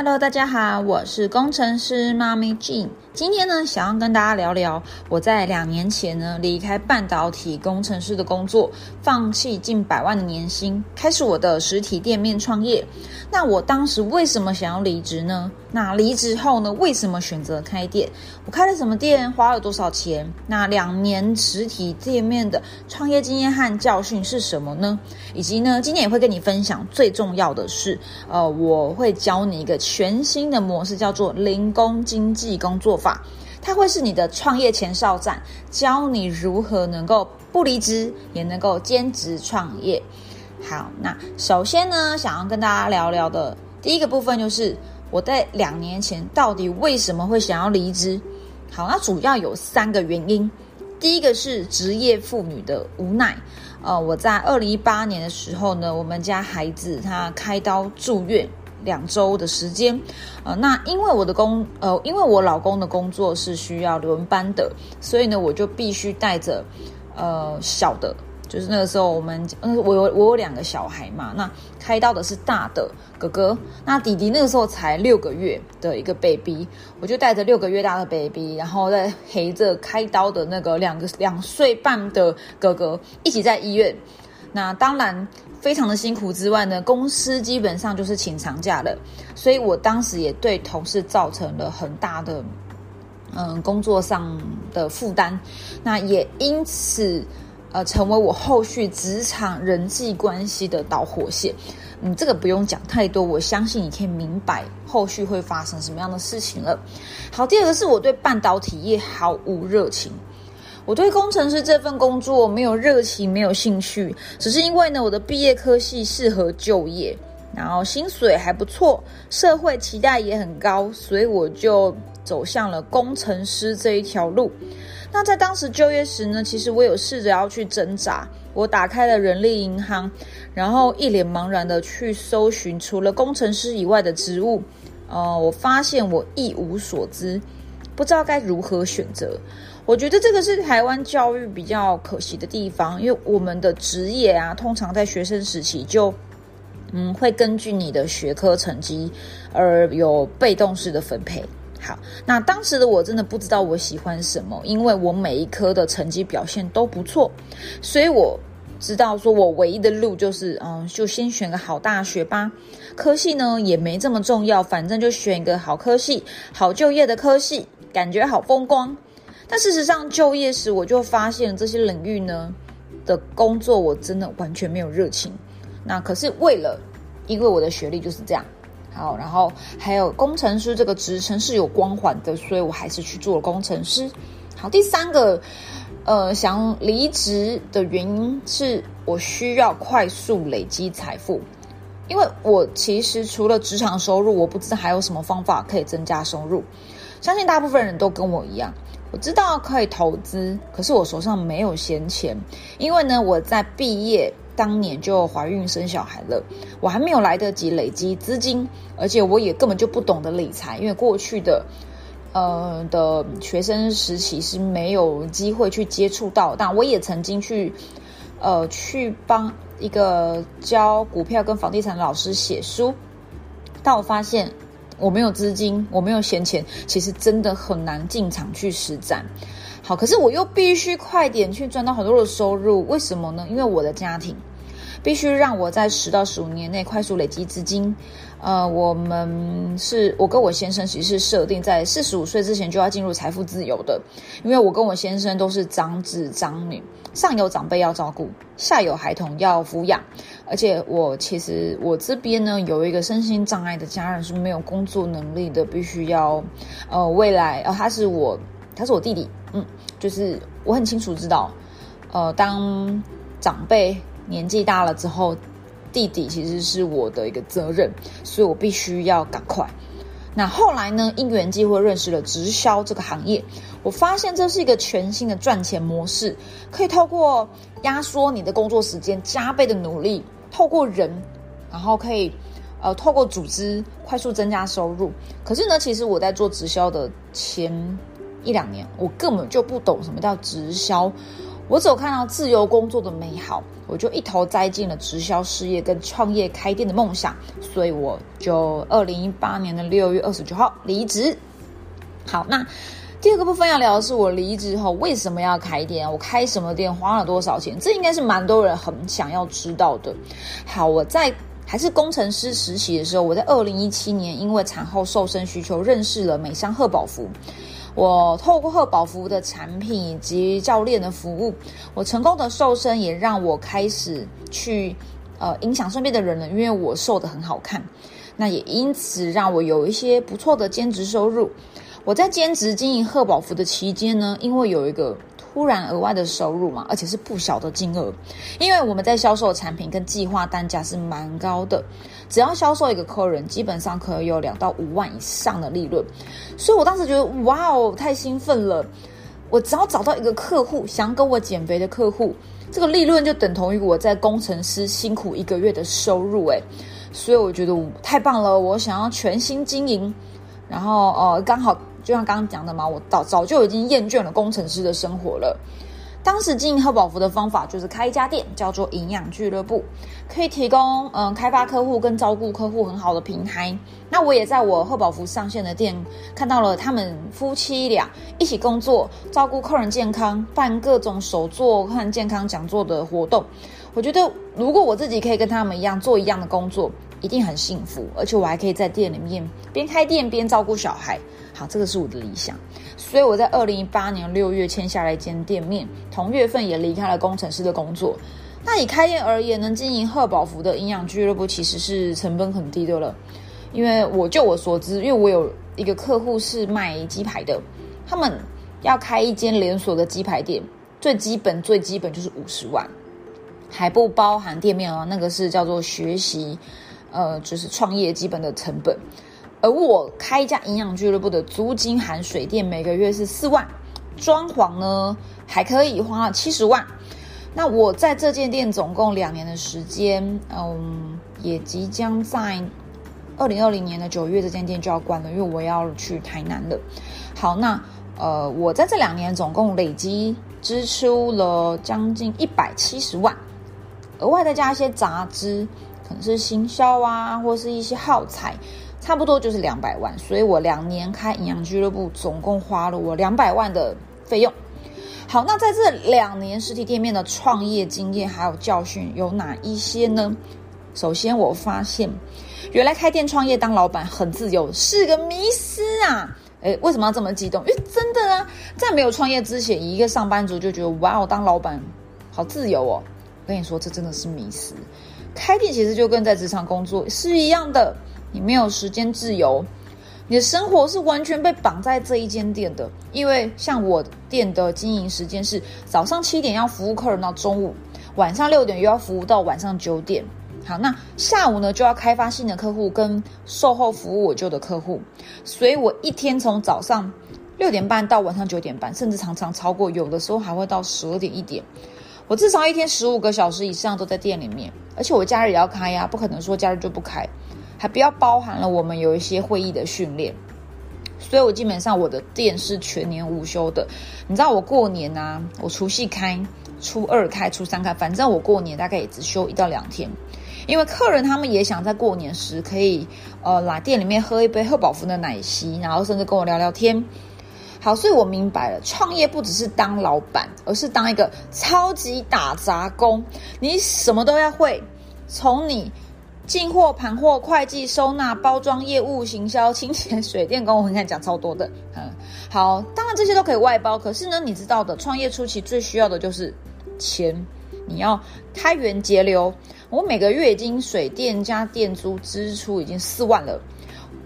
Hello，大家好，我是工程师妈咪 Jean。今天呢，想要跟大家聊聊我在两年前呢离开半导体工程师的工作，放弃近百万的年薪，开始我的实体店面创业。那我当时为什么想要离职呢？那离职后呢，为什么选择开店？我开了什么店？花了多少钱？那两年实体店面的创业经验和教训是什么呢？以及呢，今天也会跟你分享最重要的是，呃，我会教你一个全新的模式，叫做零工经济工作法。它会是你的创业前哨站，教你如何能够不离职，也能够兼职创业。好，那首先呢，想要跟大家聊聊的第一个部分，就是我在两年前到底为什么会想要离职。好，那主要有三个原因。第一个是职业妇女的无奈。呃，我在二零一八年的时候呢，我们家孩子他开刀住院。两周的时间，呃，那因为我的工，呃，因为我老公的工作是需要轮班的，所以呢，我就必须带着，呃，小的，就是那个时候我们，嗯，我有我有两个小孩嘛，那开刀的是大的哥哥，那弟弟那个时候才六个月的一个 baby，我就带着六个月大的 baby，然后再陪着开刀的那个两个两岁半的哥哥一起在医院。那当然非常的辛苦之外呢，公司基本上就是请长假了，所以我当时也对同事造成了很大的嗯工作上的负担，那也因此呃成为我后续职场人际关系的导火线。嗯，这个不用讲太多，我相信你可以明白后续会发生什么样的事情了。好，第二个是我对半导体业毫无热情。我对工程师这份工作没有热情，没有兴趣，只是因为呢，我的毕业科系适合就业，然后薪水还不错，社会期待也很高，所以我就走向了工程师这一条路。那在当时就业时呢，其实我有试着要去挣扎，我打开了人力银行，然后一脸茫然的去搜寻除了工程师以外的职务，呃，我发现我一无所知，不知道该如何选择。我觉得这个是台湾教育比较可惜的地方，因为我们的职业啊，通常在学生时期就，嗯，会根据你的学科成绩而有被动式的分配。好，那当时的我真的不知道我喜欢什么，因为我每一科的成绩表现都不错，所以我知道说我唯一的路就是，嗯，就先选个好大学吧。科系呢也没这么重要，反正就选一个好科系、好就业的科系，感觉好风光。但事实上，就业时我就发现这些领域呢的工作，我真的完全没有热情。那可是为了，因为我的学历就是这样，好，然后还有工程师这个职称是有光环的，所以我还是去做了工程师。好，第三个，呃，想离职的原因是我需要快速累积财富，因为我其实除了职场收入，我不知道还有什么方法可以增加收入。相信大部分人都跟我一样。我知道可以投资，可是我手上没有闲钱，因为呢，我在毕业当年就怀孕生小孩了，我还没有来得及累积资金，而且我也根本就不懂得理财，因为过去的呃的学生时期是没有机会去接触到，但我也曾经去呃去帮一个教股票跟房地产的老师写书，但我发现。我没有资金，我没有闲钱，其实真的很难进场去实战。好，可是我又必须快点去赚到很多的收入，为什么呢？因为我的家庭必须让我在十到十五年内快速累积资金。呃，我们是我跟我先生其实是设定在四十五岁之前就要进入财富自由的，因为我跟我先生都是长子长女，上有长辈要照顾，下有孩童要抚养，而且我其实我这边呢有一个身心障碍的家人是没有工作能力的，必须要呃未来呃他是我他是我弟弟，嗯，就是我很清楚知道，呃当长辈年纪大了之后。弟弟其实是我的一个责任，所以我必须要赶快。那后来呢？因缘际会认识了直销这个行业，我发现这是一个全新的赚钱模式，可以透过压缩你的工作时间，加倍的努力，透过人，然后可以呃透过组织快速增加收入。可是呢，其实我在做直销的前一两年，我根本就不懂什么叫直销。我只有看到自由工作的美好，我就一头栽进了直销事业跟创业开店的梦想，所以我就二零一八年的六月二十九号离职。好，那第二个部分要聊的是我离职后为什么要开店，我开什么店，花了多少钱，这应该是蛮多人很想要知道的。好，我在还是工程师实习的时候，我在二零一七年因为产后瘦身需求认识了美商赫宝福。我透过赫宝福的产品以及教练的服务，我成功的瘦身，也让我开始去呃影响身边的人了。因为我瘦的很好看，那也因此让我有一些不错的兼职收入。我在兼职经营赫宝福的期间呢，因为有一个。突然额外的收入嘛，而且是不小的金额，因为我们在销售产品跟计划单价是蛮高的，只要销售一个客人，基本上可以有两到五万以上的利润，所以我当时觉得哇哦，太兴奋了！我只要找到一个客户想跟我减肥的客户，这个利润就等同于我在工程师辛苦一个月的收入诶，所以我觉得太棒了，我想要全心经营，然后呃刚好。就像刚刚讲的嘛，我早早就已经厌倦了工程师的生活了。当时经营贺宝福的方法就是开一家店，叫做营养俱乐部，可以提供嗯开发客户跟照顾客户很好的平台。那我也在我贺宝福上线的店看到了他们夫妻俩一起工作，照顾客人健康，办各种手作和健康讲座的活动。我觉得如果我自己可以跟他们一样做一样的工作。一定很幸福，而且我还可以在店里面边开店边照顾小孩。好，这个是我的理想，所以我在二零一八年六月签下来一间店面，同月份也离开了工程师的工作。那以开店而言，能经营贺宝福的营养俱乐部其实是成本很低的了。因为我就我所知，因为我有一个客户是卖鸡排的，他们要开一间连锁的鸡排店，最基本最基本就是五十万，还不包含店面哦，那个是叫做学习。呃，就是创业基本的成本，而我开一家营养俱乐部的租金含水电每个月是四万，装潢呢还可以花了七十万。那我在这间店总共两年的时间，嗯，也即将在二零二零年的九月这间店就要关了，因为我要去台南了。好，那呃，我在这两年总共累积支出了将近一百七十万，额外再加一些杂支。可能是行销啊，或是一些耗材，差不多就是两百万。所以我两年开营养俱乐部，总共花了我两百万的费用。好，那在这两年实体店面的创业经验还有教训有哪一些呢？首先，我发现原来开店创业当老板很自由，是个迷思啊！诶，为什么要这么激动？因为真的啊，在没有创业之前，一个上班族就觉得哇，我当老板好自由哦。我跟你说，这真的是迷思。开店其实就跟在职场工作是一样的，你没有时间自由，你的生活是完全被绑在这一间店的。因为像我店的经营时间是早上七点要服务客人到中午，晚上六点又要服务到晚上九点。好，那下午呢就要开发新的客户跟售后服务我旧的客户，所以我一天从早上六点半到晚上九点半，甚至常常超过，有的时候还会到十二点一点。我至少一天十五个小时以上都在店里面，而且我假日也要开呀，不可能说假日就不开，还不要包含了我们有一些会议的训练，所以我基本上我的店是全年无休的。你知道我过年啊，我除夕开，初二开，初三开，反正我过年大概也只休一到两天，因为客人他们也想在过年时可以呃来店里面喝一杯贺宝福的奶昔，然后甚至跟我聊聊天。好，所以我明白了，创业不只是当老板，而是当一个超级打杂工。你什么都要会，从你进货、盘货、会计、收纳、包装、业务、行销、清洁、水电工，我跟你讲超多的。嗯，好，当然这些都可以外包，可是呢，你知道的，创业初期最需要的就是钱，你要开源节流。我每个月已经水电加店租支出已经四万了，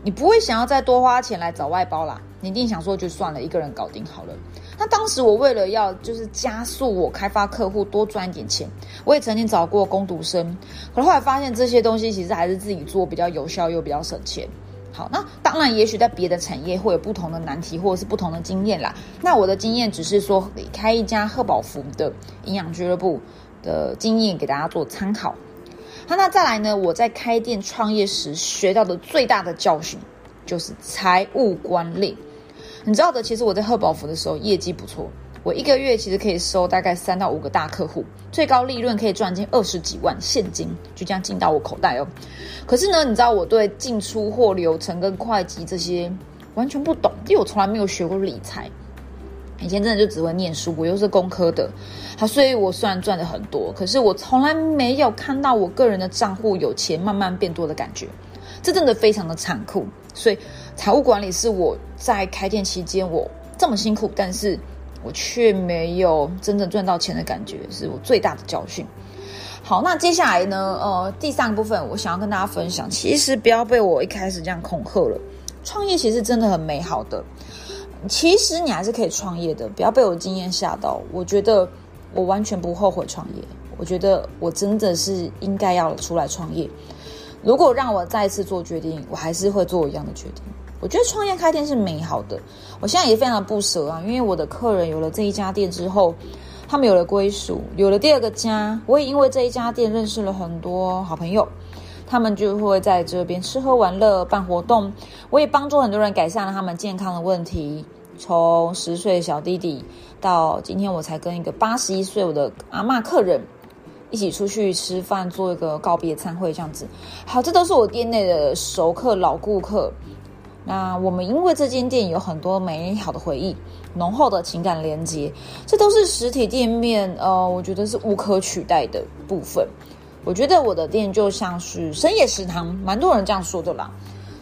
你不会想要再多花钱来找外包啦。你一定想说就算了，一个人搞定好了。那当时我为了要就是加速我开发客户，多赚一点钱，我也曾经找过工读生，可是后来发现这些东西其实还是自己做比较有效又比较省钱。好，那当然也许在别的产业会有不同的难题或者是不同的经验啦。那我的经验只是说开一家贺宝福的营养俱乐部的经验给大家做参考。好那再来呢？我在开店创业时学到的最大的教训就是财务管理。你知道的，其实我在贺宝福的时候业绩不错，我一个月其实可以收大概三到五个大客户，最高利润可以赚进二十几万现金，就这样进到我口袋哦。可是呢，你知道我对进出货流程跟会计这些完全不懂，因为我从来没有学过理财。以前真的就只会念书，我又是工科的，好，所以我虽然赚的很多，可是我从来没有看到我个人的账户有钱慢慢变多的感觉，这真的非常的残酷。所以财务管理是我在开店期间我这么辛苦，但是我却没有真正赚到钱的感觉，是我最大的教训。好，那接下来呢？呃，第三个部分我想要跟大家分享，其实不要被我一开始这样恐吓了，创业其实真的很美好的。其实你还是可以创业的，不要被我经验吓到。我觉得我完全不后悔创业，我觉得我真的是应该要出来创业。如果让我再次做决定，我还是会做一样的决定。我觉得创业开店是美好的，我现在也非常不舍啊，因为我的客人有了这一家店之后，他们有了归属，有了第二个家。我也因为这一家店认识了很多好朋友。他们就会在这边吃喝玩乐、办活动。我也帮助很多人改善了他们健康的问题，从十岁小弟弟到今天，我才跟一个八十一岁我的阿妈客人一起出去吃饭，做一个告别餐会，这样子。好，这都是我店内的熟客、老顾客。那我们因为这间店有很多美好的回忆、浓厚的情感连接，这都是实体店面呃，我觉得是无可取代的部分。我觉得我的店就像是深夜食堂，蛮多人这样说的啦。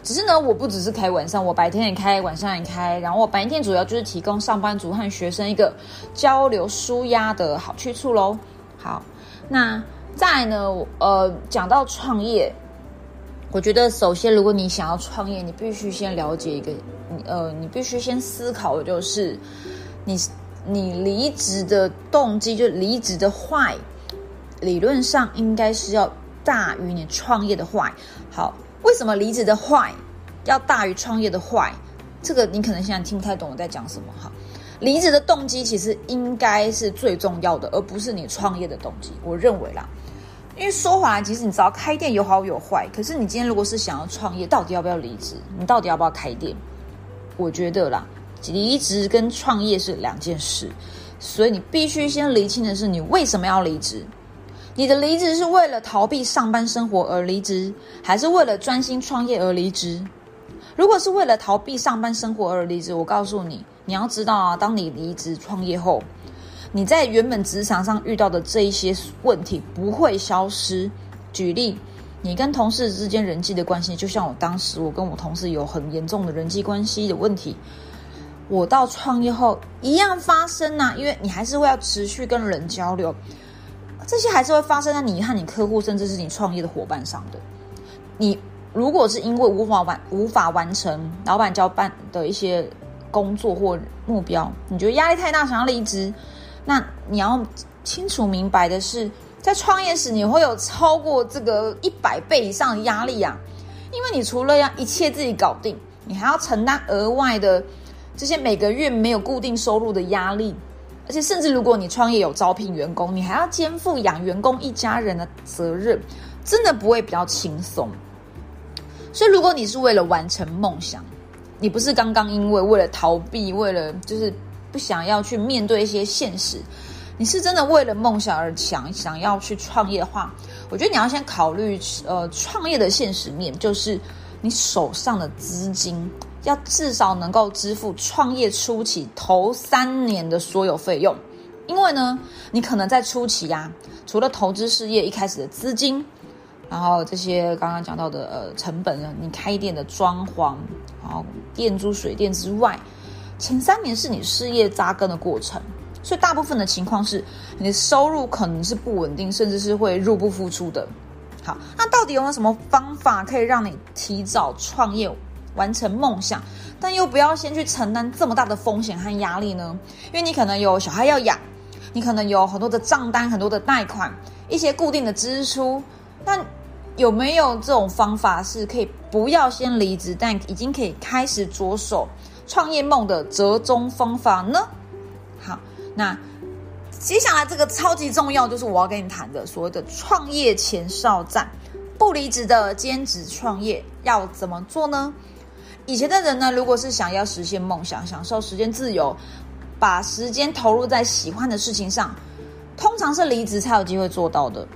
只是呢，我不只是开晚上，我白天也开，晚上也开。然后我白天主要就是提供上班族和学生一个交流舒压的好去处喽。好，那再呢，呃，讲到创业，我觉得首先，如果你想要创业，你必须先了解一个，你呃，你必须先思考的就是，你你离职的动机，就离职的坏。理论上应该是要大于你创业的坏。好，为什么离职的坏要大于创业的坏？这个你可能现在听不太懂我在讲什么哈。离职的动机其实应该是最重要的，而不是你创业的动机。我认为啦，因为说回来，其实你知道开店有好有坏。可是你今天如果是想要创业，到底要不要离职？你到底要不要开店？我觉得啦，离职跟创业是两件事，所以你必须先厘清的是你为什么要离职。你的离职是为了逃避上班生活而离职，还是为了专心创业而离职？如果是为了逃避上班生活而离职，我告诉你，你要知道啊，当你离职创业后，你在原本职场上遇到的这一些问题不会消失。举例，你跟同事之间人际的关系，就像我当时我跟我同事有很严重的人际关系的问题，我到创业后一样发生呐，因为你还是会要持续跟人交流。这些还是会发生在你和你客户，甚至是你创业的伙伴上的。你如果是因为无法完无法完成老板交办的一些工作或目标，你觉得压力太大，想要离职，那你要清楚明白的是，在创业时你会有超过这个一百倍以上的压力啊！因为你除了要一切自己搞定，你还要承担额外的这些每个月没有固定收入的压力。而且，甚至如果你创业有招聘员工，你还要肩负养员工一家人的责任，真的不会比较轻松。所以，如果你是为了完成梦想，你不是刚刚因为为了逃避，为了就是不想要去面对一些现实，你是真的为了梦想而想想要去创业的话，我觉得你要先考虑呃创业的现实面，就是你手上的资金。要至少能够支付创业初期头三年的所有费用，因为呢，你可能在初期呀，除了投资事业一开始的资金，然后这些刚刚讲到的呃成本呢，你开店的装潢，然后店租水电之外，前三年是你事业扎根的过程，所以大部分的情况是你的收入可能是不稳定，甚至是会入不敷出的。好，那到底有没有什么方法可以让你提早创业？完成梦想，但又不要先去承担这么大的风险和压力呢？因为你可能有小孩要养，你可能有很多的账单、很多的贷款、一些固定的支出。那有没有这种方法是可以不要先离职，但已经可以开始着手创业梦的折中方法呢？好，那接下来这个超级重要，就是我要跟你谈的所谓的创业前哨战，不离职的兼职创业要怎么做呢？以前的人呢，如果是想要实现梦想、享受时间自由，把时间投入在喜欢的事情上，通常是离职才有机会做到的。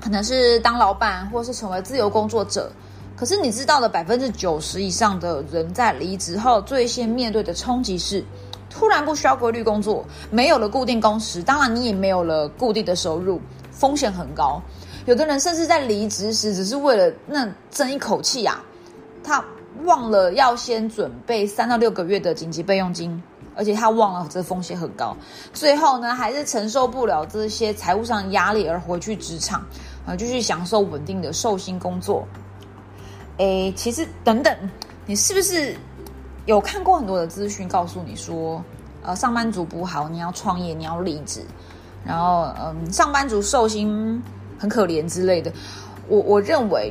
可能是当老板，或是成为自由工作者。可是你知道的，百分之九十以上的人在离职后，最先面对的冲击是，突然不需要规律工作，没有了固定工时，当然你也没有了固定的收入，风险很高。有的人甚至在离职时，只是为了那争一口气啊，他忘了要先准备三到六个月的紧急备用金，而且他忘了这风险很高，最后呢，还是承受不了这些财务上压力而回去职场，啊，继续享受稳定的寿薪工作。诶，其实等等，你是不是有看过很多的资讯，告诉你说，呃，上班族不好，你要创业，你要离职，然后，嗯，上班族寿星很可怜之类的。我我认为，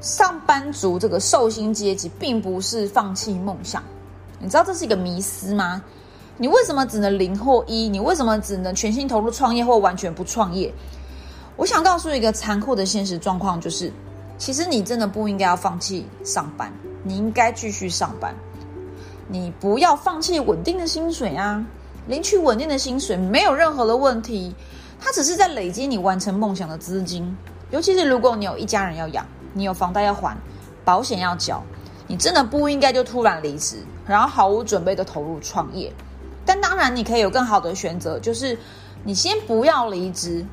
上班族这个寿星阶级并不是放弃梦想，你知道这是一个迷思吗？你为什么只能零或一？你为什么只能全心投入创业或完全不创业？我想告诉一个残酷的现实状况，就是。其实你真的不应该要放弃上班，你应该继续上班。你不要放弃稳定的薪水啊，领取稳定的薪水没有任何的问题，它只是在累积你完成梦想的资金。尤其是如果你有一家人要养，你有房贷要还，保险要缴，你真的不应该就突然离职，然后毫无准备的投入创业。但当然，你可以有更好的选择，就是你先不要离职。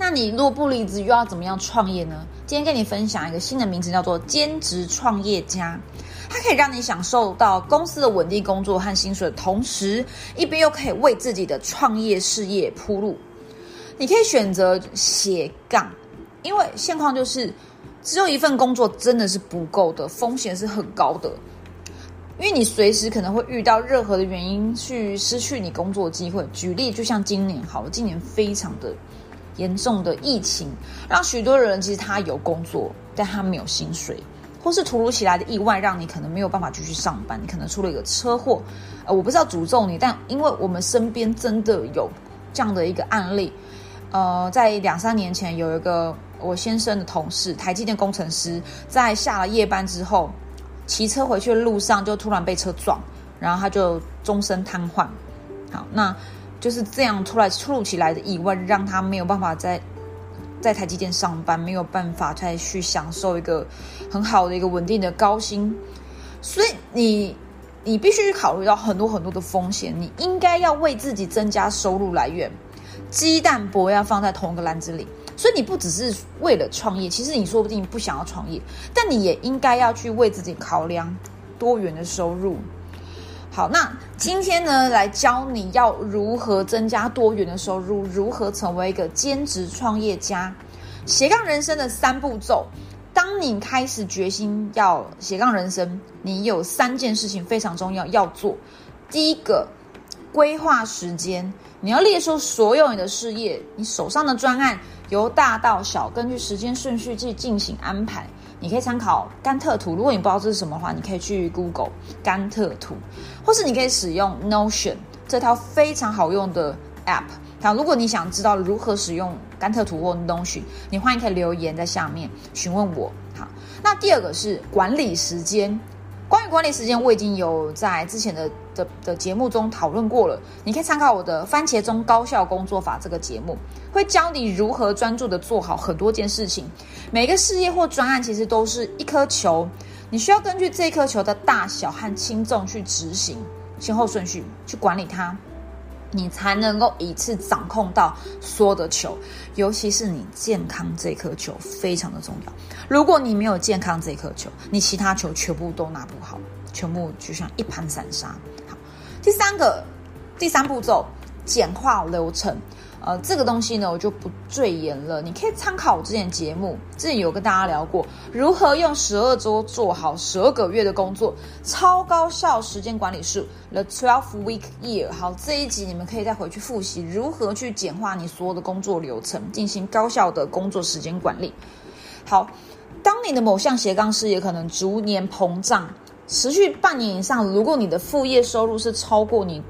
那你如果不离职，又要怎么样创业呢？今天跟你分享一个新的名词，叫做兼职创业家。它可以让你享受到公司的稳定工作和薪水同时，一边又可以为自己的创业事业铺路。你可以选择斜杠，因为现况就是只有一份工作真的是不够的，风险是很高的。因为你随时可能会遇到任何的原因去失去你工作机会。举例，就像今年，好了，今年非常的。严重的疫情让许多人其实他有工作，但他没有薪水，或是突如其来的意外让你可能没有办法继续上班。你可能出了一个车祸，呃，我不是要诅咒你，但因为我们身边真的有这样的一个案例，呃，在两三年前有一个我先生的同事，台积电工程师，在下了夜班之后，骑车回去的路上就突然被车撞，然后他就终身瘫痪。好，那。就是这样突然突如其来的意外，让他没有办法在在台积电上班，没有办法再去享受一个很好的一个稳定的高薪。所以你你必须考虑到很多很多的风险，你应该要为自己增加收入来源。鸡蛋不要放在同一个篮子里，所以你不只是为了创业，其实你说不定不想要创业，但你也应该要去为自己考量多元的收入。好，那今天呢，来教你要如何增加多元的收入，如何成为一个兼职创业家，斜杠人生的三步骤。当你开始决心要斜杠人生，你有三件事情非常重要要做。第一个，规划时间，你要列出所有你的事业，你手上的专案，由大到小，根据时间顺序去进行安排。你可以参考甘特图，如果你不知道这是什么的话，你可以去 Google 甘特图，或是你可以使用 Notion 这套非常好用的 App。好，如果你想知道如何使用甘特图或 Notion，你欢迎可以留言在下面询问我。好，那第二个是管理时间。关于管理时间，我已经有在之前的的的节目中讨论过了。你可以参考我的《番茄钟高效工作法》这个节目，会教你如何专注的做好很多件事情。每个事业或专案其实都是一颗球，你需要根据这颗球的大小和轻重去执行先后顺序，去管理它。你才能够一次掌控到所有的球，尤其是你健康这颗球非常的重要。如果你没有健康这颗球，你其他球全部都拿不好，全部就像一盘散沙。好，第三个，第三步骤，简化流程。呃，这个东西呢，我就不赘言了。你可以参考我之前节目，之前有跟大家聊过如何用十二周做好十二个月的工作，超高效时间管理术 The Twelve Week Year。好，这一集你们可以再回去复习如何去简化你所有的工作流程，进行高效的工作时间管理。好，当你的某项斜杠事业可能逐年膨胀，持续半年以上，如果你的副业收入是超过你。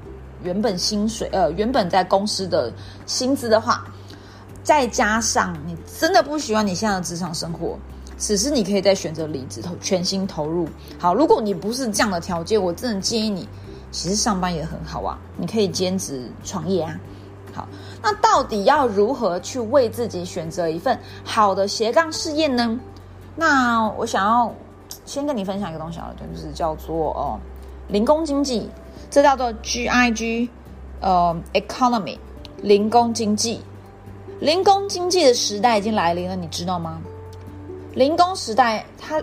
原本薪水，呃，原本在公司的薪资的话，再加上你真的不喜欢你现在的职场生活，此时你可以再选择离职投全心投入。好，如果你不是这样的条件，我真的建议你其实上班也很好啊，你可以兼职创业啊。好，那到底要如何去为自己选择一份好的斜杠事业呢？那我想要先跟你分享一个东西啊，就是叫做哦零工经济，这叫做 GIG，呃，economy，零工经济。零工经济的时代已经来临了，你知道吗？零工时代它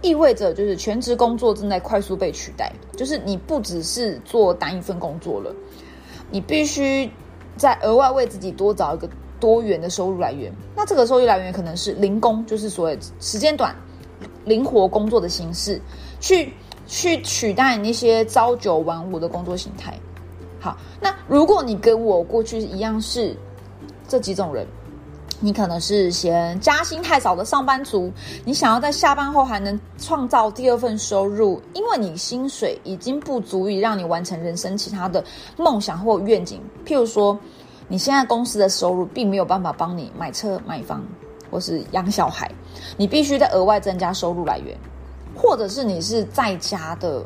意味着就是全职工作正在快速被取代，就是你不只是做单一份工作了，你必须在额外为自己多找一个多元的收入来源。那这个收入来源可能是零工，就是所谓时间短、灵活工作的形式，去去取代那些朝九晚五的工作形态。好，那如果你跟我过去一样是。这几种人，你可能是嫌加薪太少的上班族，你想要在下班后还能创造第二份收入，因为你薪水已经不足以让你完成人生其他的梦想或愿景。譬如说，你现在公司的收入并没有办法帮你买车、买房或是养小孩，你必须在额外增加收入来源，或者是你是在家的，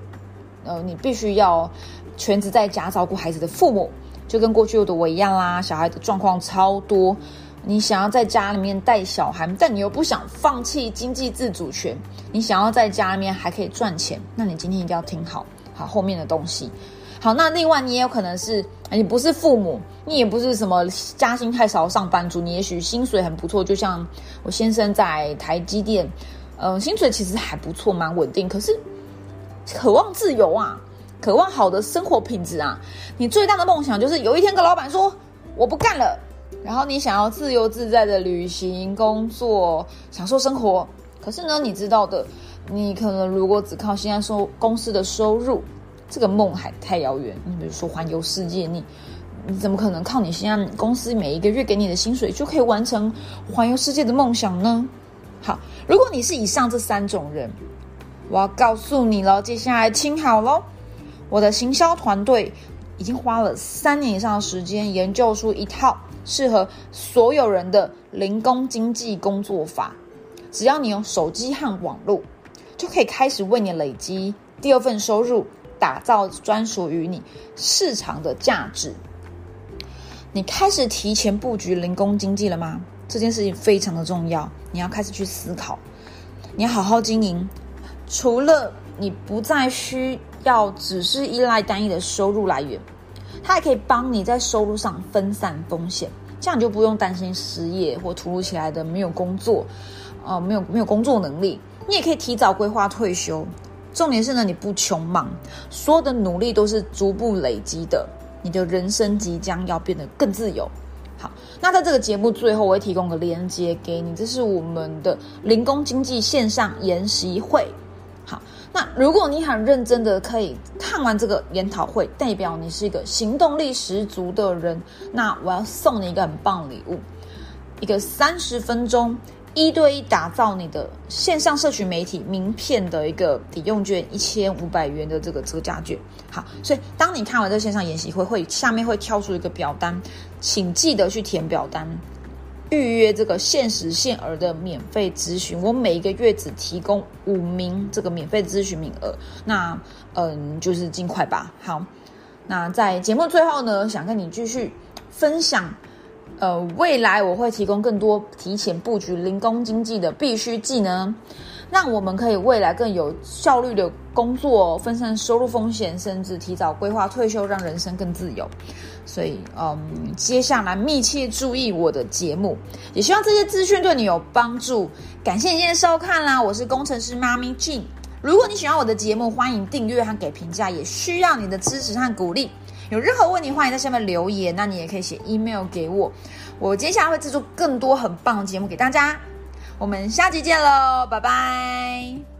呃，你必须要全职在家照顾孩子的父母。就跟过去的我一样啦，小孩的状况超多，你想要在家里面带小孩，但你又不想放弃经济自主权，你想要在家里面还可以赚钱，那你今天一定要听好，好后面的东西。好，那另外你也有可能是，你不是父母，你也不是什么加薪太少上班族，你也许薪水很不错，就像我先生在台积电，嗯，薪水其实还不错，蛮稳定，可是渴望自由啊。渴望好的生活品质啊！你最大的梦想就是有一天跟老板说我不干了，然后你想要自由自在的旅行、工作、享受生活。可是呢，你知道的，你可能如果只靠现在收公司的收入，这个梦还太遥远。你比如说环游世界，你你怎么可能靠你现在公司每一个月给你的薪水就可以完成环游世界的梦想呢？好，如果你是以上这三种人，我要告诉你了，接下来听好喽。我的行销团队已经花了三年以上的时间研究出一套适合所有人的零工经济工作法。只要你用手机和网络，就可以开始为你累积第二份收入，打造专属于你市场的价值。你开始提前布局零工经济了吗？这件事情非常的重要，你要开始去思考，你要好好经营。除了你不再需。要只是依赖单一的收入来源，它还可以帮你在收入上分散风险，这样你就不用担心失业或突如其来的没有工作，呃，没有没有工作能力。你也可以提早规划退休。重点是呢，你不穷忙，所有的努力都是逐步累积的，你的人生即将要变得更自由。好，那在这个节目最后，我会提供个链接给你，这是我们的零工经济线上研习会。好。那如果你很认真的可以看完这个研讨会，代表你是一个行动力十足的人，那我要送你一个很棒礼物，一个三十分钟一对一打造你的线上社群媒体名片的一个抵用券一千五百元的这个折价券。好，所以当你看完这线上研习会，会下面会跳出一个表单，请记得去填表单。预约这个限时限额的免费咨询，我每一个月只提供五名这个免费咨询名额，那嗯，就是尽快吧。好，那在节目最后呢，想跟你继续分享，呃，未来我会提供更多提前布局零工经济的必须技能。让我们可以未来更有效率的工作，分散收入风险，甚至提早规划退休，让人生更自由。所以，嗯，接下来密切注意我的节目，也希望这些资讯对你有帮助。感谢你今天收看啦，我是工程师妈咪 Jean。如果你喜欢我的节目，欢迎订阅和给评价，也需要你的支持和鼓励。有任何问题，欢迎在下面留言。那你也可以写 email 给我，我接下来会制作更多很棒的节目给大家。我们下期见喽，拜拜。